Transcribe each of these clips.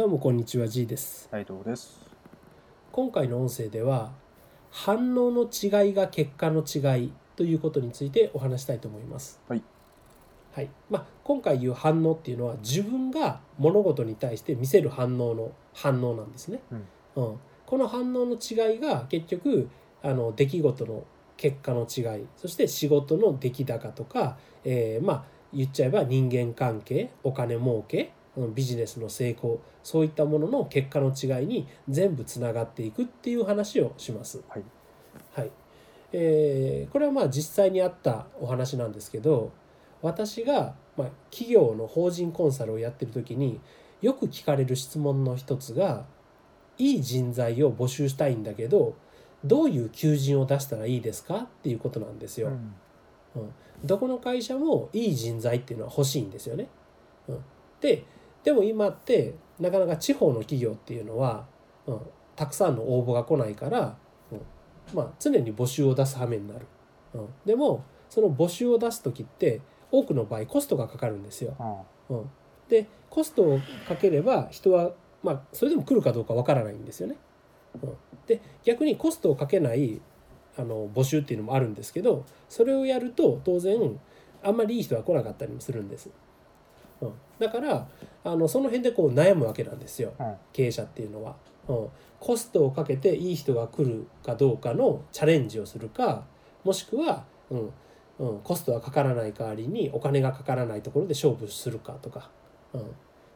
どうもこんにちは G です。斉藤です。今回の音声では反応の違いが結果の違いということについてお話したいと思います。はい、はい。まあ、今回言う反応っていうのは自分が物事に対して見せる反応の反応なんですね、うん。この反応の違いが結局あの出来事の結果の違いそして仕事の出来高とか、えーまあ言っちゃえば人間関係お金儲けうんビジネスの成功そういったものの結果の違いに全部つながっていくっていう話をします。はい。はいえーこれはまあ実際にあったお話なんですけど私が、まあ、企業の法人コンサルをやってる時によく聞かれる質問の一つがいい人材を募集したいんだけどどういう求人を出したらいいですか？っていうことなんですよ。うんどこの会社もいい人材っていうのは欲しいんですよね。うん、ででも今ってなかなか地方の企業っていうのは、うん、たくさんの応募が来ないから、うんまあ、常に募集を出す羽目になる。うん、でもその募集を出す時って多くの場合コストがかかるんですよ。あうん、でコストをかければ人は、まあ、それでも来るかどうかわからないんですよね。うん、で逆にコストをかけないあの募集っていうのもあるんですけどそれをやると当然あんまりいい人が来なかったりもするんです。うん、だからあのその辺でこう悩むわけなんですよ。あうん。経営者っていうのは。うん、コストをかけていい人が来るかどうかのチャレンジをするかもしくは、うん。うん、コストはかからない代わりにお金がかからないところで勝負するかとか、うん、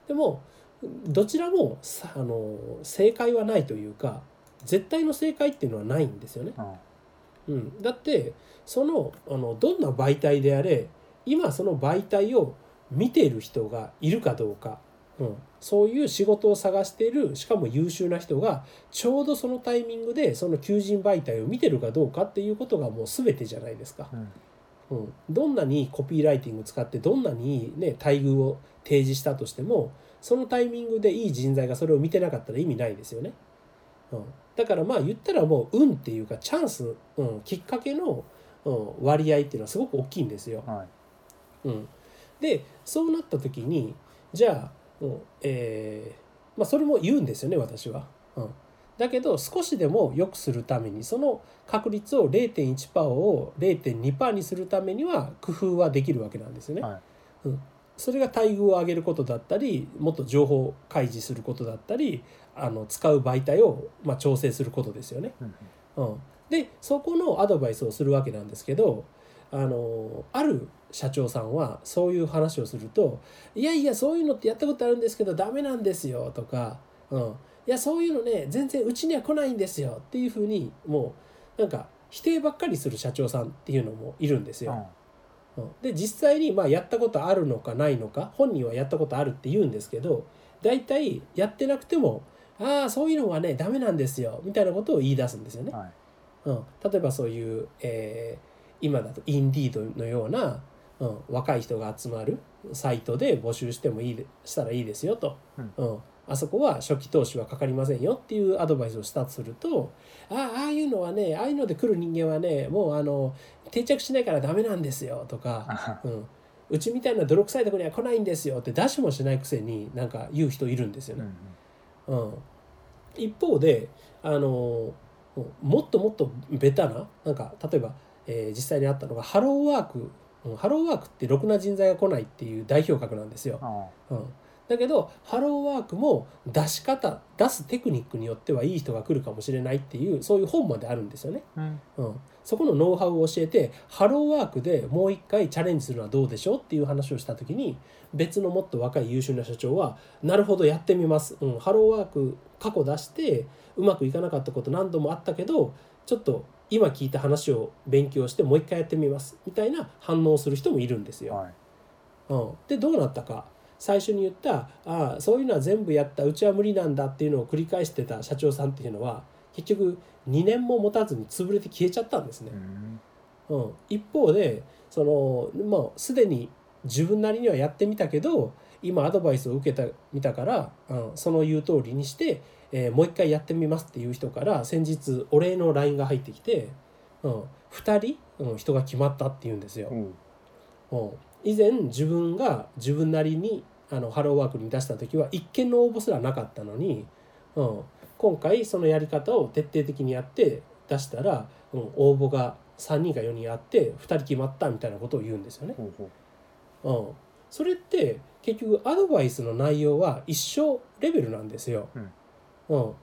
でもどちらもさあの正解はないというか絶対の正解っていうのはないんですよね。あうん、だってそのあのどんな媒体であれ今その媒体を見ている人がいるかどうか、うん、そういう仕事を探しているしかも優秀な人がちょうどそのタイミングでその求人媒体を見てるかどうかっていうことがもう全てじゃないですか。うんうん、どんなにコピーライティング使ってどんなにね待遇を提示したとしてもそのタイミングでいい人材がそれを見てなかったら意味ないですよね。うん、だからまあ言ったらもう運っていうかチャンス、うん、きっかけの、うん、割合っていうのはすごく大きいんですよ。はい。うん、でそうなった時にじゃあ、うんえーまあ、それも言うんですよね私は。うん、だけど少しでも良くするためにその確率を0.1%を0.2%にするためには工夫はできるわけなんですよね。はい。それが待遇を上げることだったりもっと情報開示することだったりあの使う媒体を、まあ、調整することですよね。うんうん、でそこのアドバイスをするわけなんですけどあのある社長さんはそういう話をすると「いやいやそういうのってやったことあるんですけどダメなんですよ」とか「うん、いやそういうのね全然うちには来ないんですよ」っていうふうにもうなんか否定ばっかりする社長さんっていうのもいるんですよ。うんうんで実際にまあやったことあるのかないのか本人はやったことあるって言うんですけど大体やってなくても「ああそういうのはねダメなんですよ」みたいなことを言い出すんですよね。はい。うん、例えばそういう、えー今だとインディードのような、うん、若い人が集まるサイトで募集してもいいでしたらいいですよと、うん。あそこは初期投資はかかりませんよっていうアドバイスをしたとするとああああいうのはねああいうので来る人間はねもうあの定着しないからダメなんですよとか、あ うん、うちみたいな泥臭いところには来ないんですよって出しもしないくせになんか言う人いるんですようね。ん。うん、一方であのもっともっとベタななんか例えば、えー実際にあったのがハローワーク、うんハローワークってろくな人材が来ないっていう代表格なんですよ。あうん、だけどハローワークも出し方出すテクニックによってはいい人が来るかもしれないっていうそういう本まであるんですよね。うん。うん、そこのノウハウを教えてハローワークでもう一回チャレンジするのはどうでしょうっていう話をした時に別のもっと若い優秀な社長はなるほどやってみます、うん、ハローワーク過去出してうまくいかなかったこと何度もあったけどちょっと今聞いた話を勉強してもう一回やってみますみたいな反応をする人もいるんですよ。はい。うん、でどうなったか最初に言ったああそういうのは全部やったうちは無理なんだっていうのを繰り返してた社長さんっていうのは結局2年も持たずに潰れて消えちゃったんですねう。んうん、一方でそのもうすでに自分なりにはやってみたけど今アドバイスを受けたみたから、うん、その言う通りにして、えーもう一回やってみますっていう人から先日お礼の LINE が入ってきて、うん、2人、うん、人が決まったっていうんですよ。うんうん以前自分が自分なりにあのハローワークに出した時は一件の応募すらなかったのに、うん、今回そのやり方を徹底的にやって出したら、うん、応募が3人か4人あって2人決まったみたいなことを言うんですよね。うん、それって結局アドバイスの内容は一緒レベルなんですよ。うん、うん、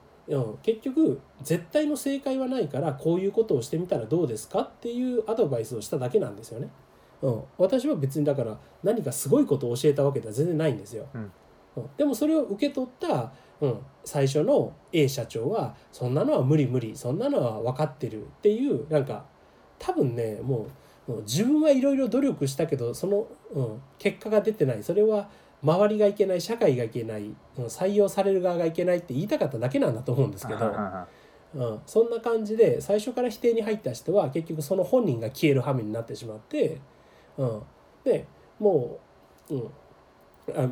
結局絶対の正解はないからこういうことをしてみたらどうですかっていうアドバイスをしただけなんですよね。うん、私は別にだから何かすごいことを教えたわけでは全然ないんですよ。うん、でもそれを受け取った、うん、最初の A 社長はそんなのは無理無理そんなのは分かってるっていうなんか多分ねもう自分はいろいろ努力したけどその、うん、結果が出てない。それは周りがいけない社会がいけない採用される側がいけないって言いたかっただけなんだと思うんですけど、うん、そんな感じで最初から否定に入った人は結局その本人が消える羽目になってしまって、うん、でもう、うん、あ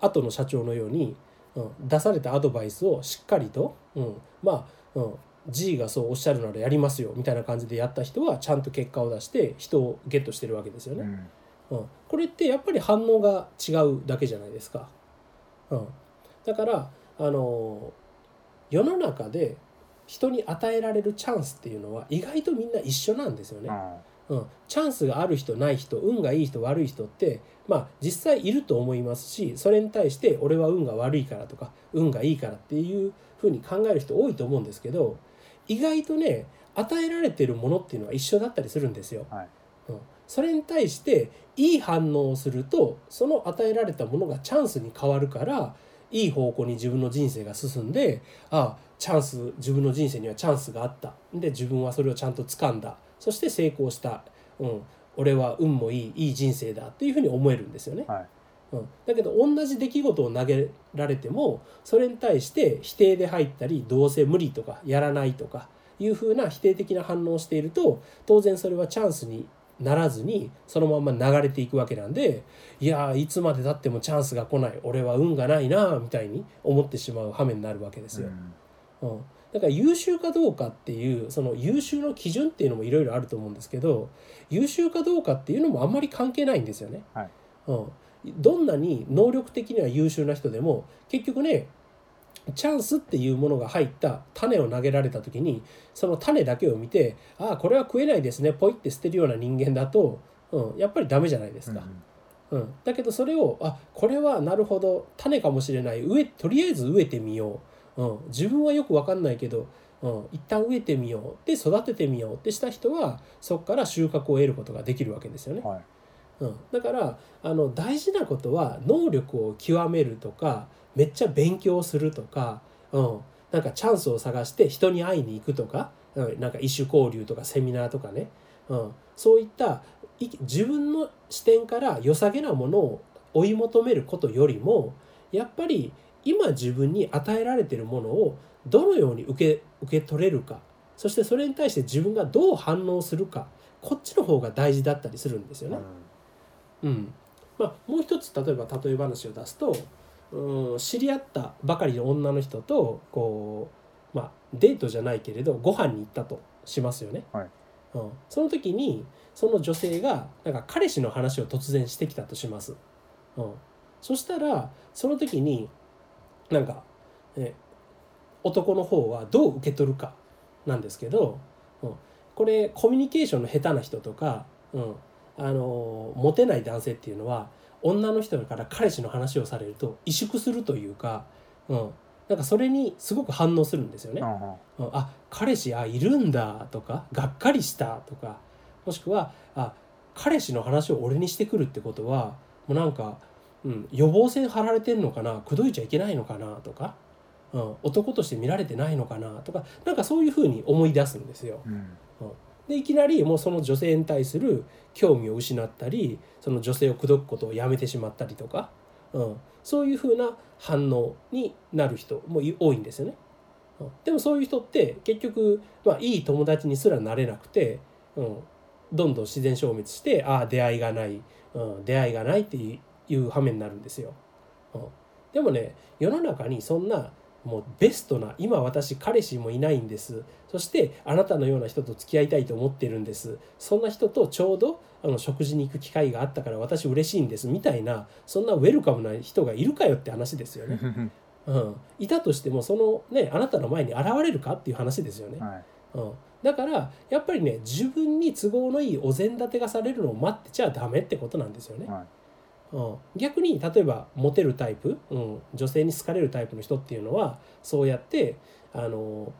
後の社長のように、うん、出されたアドバイスをしっかりと、うん、まあ、うん、G がそうおっしゃるならやりますよみたいな感じでやった人はちゃんと結果を出して人をゲットしてるわけですよね。うんうん、これってやっぱり反応が違うだけじゃないですか。うん、だからあの世の中で人に与えられるチャンスっていうのは意外とみんな一緒なんですよね。うん、チャンスがある人ない人運がいい人悪い人ってまあ実際いると思いますしそれに対して俺は運が悪いからとか運がいいからっていうふうに考える人多いと思うんですけど意外とね与えられてるものっていうのは一緒だったりするんですよ。はい、うん、それに対していい反応をするとその与えられたものがチャンスに変わるからいい方向に自分の人生が進んでああチャンス自分の人生にはチャンスがあった。で自分はそれをちゃんと掴んだ。そして成功した、うん、俺は運もいいいい人生だっていうふうに思えるんですよね。はい。うん、だけど同じ出来事を投げられてもそれに対して否定で入ったりどうせ無理とかやらないとかいうふうな否定的な反応をしていると当然それはチャンスにならずにそのまま流れていくわけなんでいやいつまでたってもチャンスが来ない。俺は運がないなみたいに思ってしまう羽目になるわけですよ。うん、うん、だから優秀かどうかっていうその優秀の基準っていうのもいろいろあると思うんですけど優秀かどうかっていうのもあんまり関係ないんですよね。はい、うん、どんなに能力的には優秀な人でも結局ねチャンスっていうものが入った種を投げられた時にその種だけを見てああこれは食えないですねポイって捨てるような人間だと、うん、やっぱりダメじゃないですか。うん、だけどそれをあこれはなるほど種かもしれない。植えとりあえず植えてみよう、うん、自分はよく分かんないけど、うん、一旦植えてみよう。で育ててみよう。ってした人はそこから収穫を得ることができるわけですよね。はいうん、だからあの大事なことは能力を極めるとかめっちゃ勉強するとか、うん、なんかチャンスを探して人に会いに行くとか、うん、なんか異種交流とかセミナーとかね、うん、そういった自分の視点から良さげなものを追い求めることよりもやっぱり今自分に与えられているものをどのように受け受け取れるか。そしてそれに対して自分がどう反応するか。こっちの方が大事だったりするんですよね。うん、うん、まあ、もう一つ例えば例え話を出すとうん知り合ったばかりの女の人とこう、まあ、デートじゃないけれどご飯に行ったとしますよね。はい、うん、その時にその女性がなんか彼氏の話を突然してきたとします。うん、そしたらその時になんか、え男の方はどう受け取るかなんですけど、うん、これコミュニケーションの下手な人とか、うん、あのモテない男性っていうのは女の人から彼氏の話をされると萎縮するというか、うん、なんかそれにすごく反応するんですよね。うん、あ彼氏あいるんだとかがっかりしたとかもしくはあ彼氏の話を俺にしてくるってことはもうなんか、うん、予防線張られてんのかな口説いちゃいけないのかなとか、うん、男として見られてないのかなとかなんかそういうふうに思い出すんですよ。うん、うんでいきなりもうその女性に対する興味を失ったりその女性を口説くことをやめてしまったりとか、うん、そういうふうな反応になる人も多いんですよね。でもそういう人って結局、まあ、いい友達にすらなれなくて、うん、どんどん自然消滅してああ出会いがない、うん、出会いがないっていう羽目になるんですよ。うん、でもね世の中にそんなもうベストな今私彼氏もいないんです。そしてあなたのような人と付き合いたいと思ってるんです。そんな人とちょうどあの食事に行く機会があったから私嬉しいんです。みたいなそんなウェルカムな人がいるかよって話ですよね。うん、いたとしてもそのねあなたの前に現れるかっていう話ですよね。はい。うん、だからやっぱりね自分に都合のいいお膳立てがされるのを待ってちゃダメってことなんですよね。はいうん、逆に例えばモテるタイプ、うん、女性に好かれるタイプの人っていうのはそうやってあの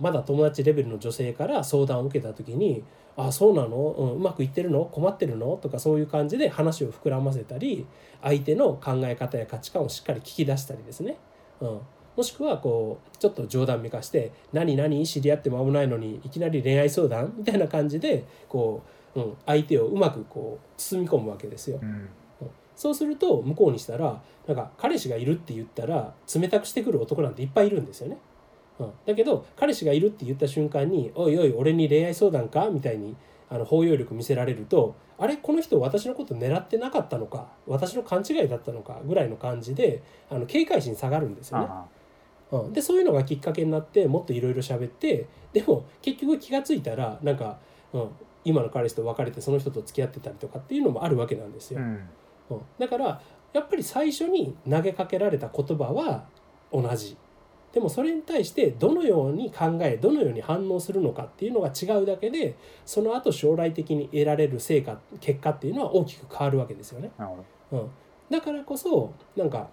まだ友達レベルの女性から相談を受けた時に「あそうなの、うん、うまくいってるの？困ってるの?」とかそういう感じで話を膨らませたり相手の考え方や価値観をしっかり聞き出したりですね、うん、もしくはこうちょっと冗談めかして「何何知り合って間もないのにいきなり恋愛相談?」みたいな感じでこう、うん、相手をうまくこう包み込むわけですよ。うん。そうすると向こうにしたらなんか彼氏がいるって言ったら冷たくしてくる男なんていっぱいいるんですよね。うん、だけど彼氏がいるって言った瞬間に「おいおい俺に恋愛相談か?」みたいにあの包容力見せられると「あれこの人私のこと狙ってなかったのか私の勘違いだったのか」ぐらいの感じであの警戒心下がるんですよね。あうん、でそういうのがきっかけになってもっといろいろ喋ってでも結局気が付いたらなんか、うん、今の彼氏と別れてその人と付き合ってたりとかっていうのもあるわけなんですよ。うんうん。だからやっぱり最初に投げかけられた言葉は同じ。でもそれに対してどのように考えどのように反応するのかっていうのが違うだけでその後将来的に得られる成果結果っていうのは大きく変わるわけですよね。うん、だからこそなんか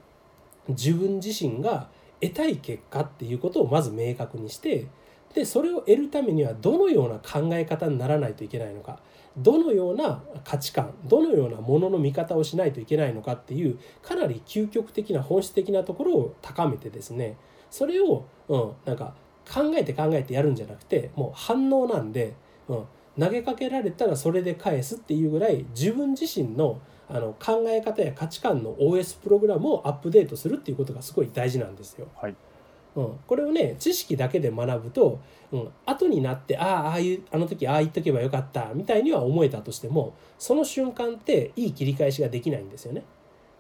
自分自身が得たい結果っていうことをまず明確にしてでそれを得るためにはどのような考え方にならないといけないのかどのような価値観どのようなものの見方をしないといけないのかっていうかなり究極的な本質的なところを高めてですねそれを、うん、なんか考えて考えてやるんじゃなくてもう反応なんで、うん、投げかけられたらそれで返すっていうぐらい自分自身のあの考え方や価値観の OS プログラムをアップデートするっていうことがすごい大事なんですよ。はいうん、これをね知識だけで学ぶと、うん、後になってああああいうあの時ああ言っとけばよかったみたいには思えたとしてもその瞬間っていい切り返しができないんですよね。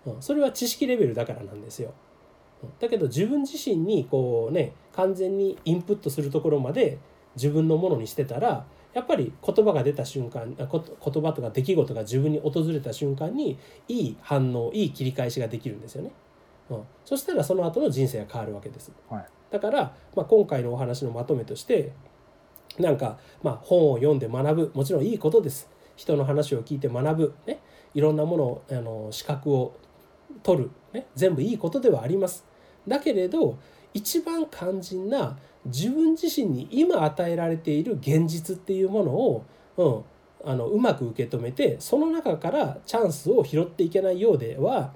うん、それは知識レベルだからなんですよ。うんだけど自分自身にこうね完全にインプットするところまで自分のものにしてたらやっぱり言葉が出た瞬間言葉とか出来事が自分に訪れた瞬間にいい反応いい切り返しができるんですよね。うん、そしたらその後の人生が変わるわけです。はい。だから、まあ、今回のお話のまとめとしてなんか、まあ、本を読んで学ぶ。もちろんいいことです。人の話を聞いて学ぶ、ね、いろんなものをあの資格を取る、ね、全部いいことではあります。だけれど一番肝心な自分自身に今与えられている現実っていうものを、うん、あのうまく受け止めてその中からチャンスを拾っていけないようでは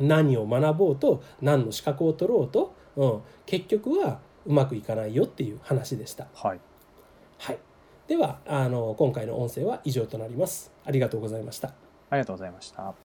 何を学ぼうと何の資格を取ろうと、うん、結局はうまくいかないよっていう話でした。はいはい、ではあの今回の音声は以上となります。ありがとうございました。ありがとうございました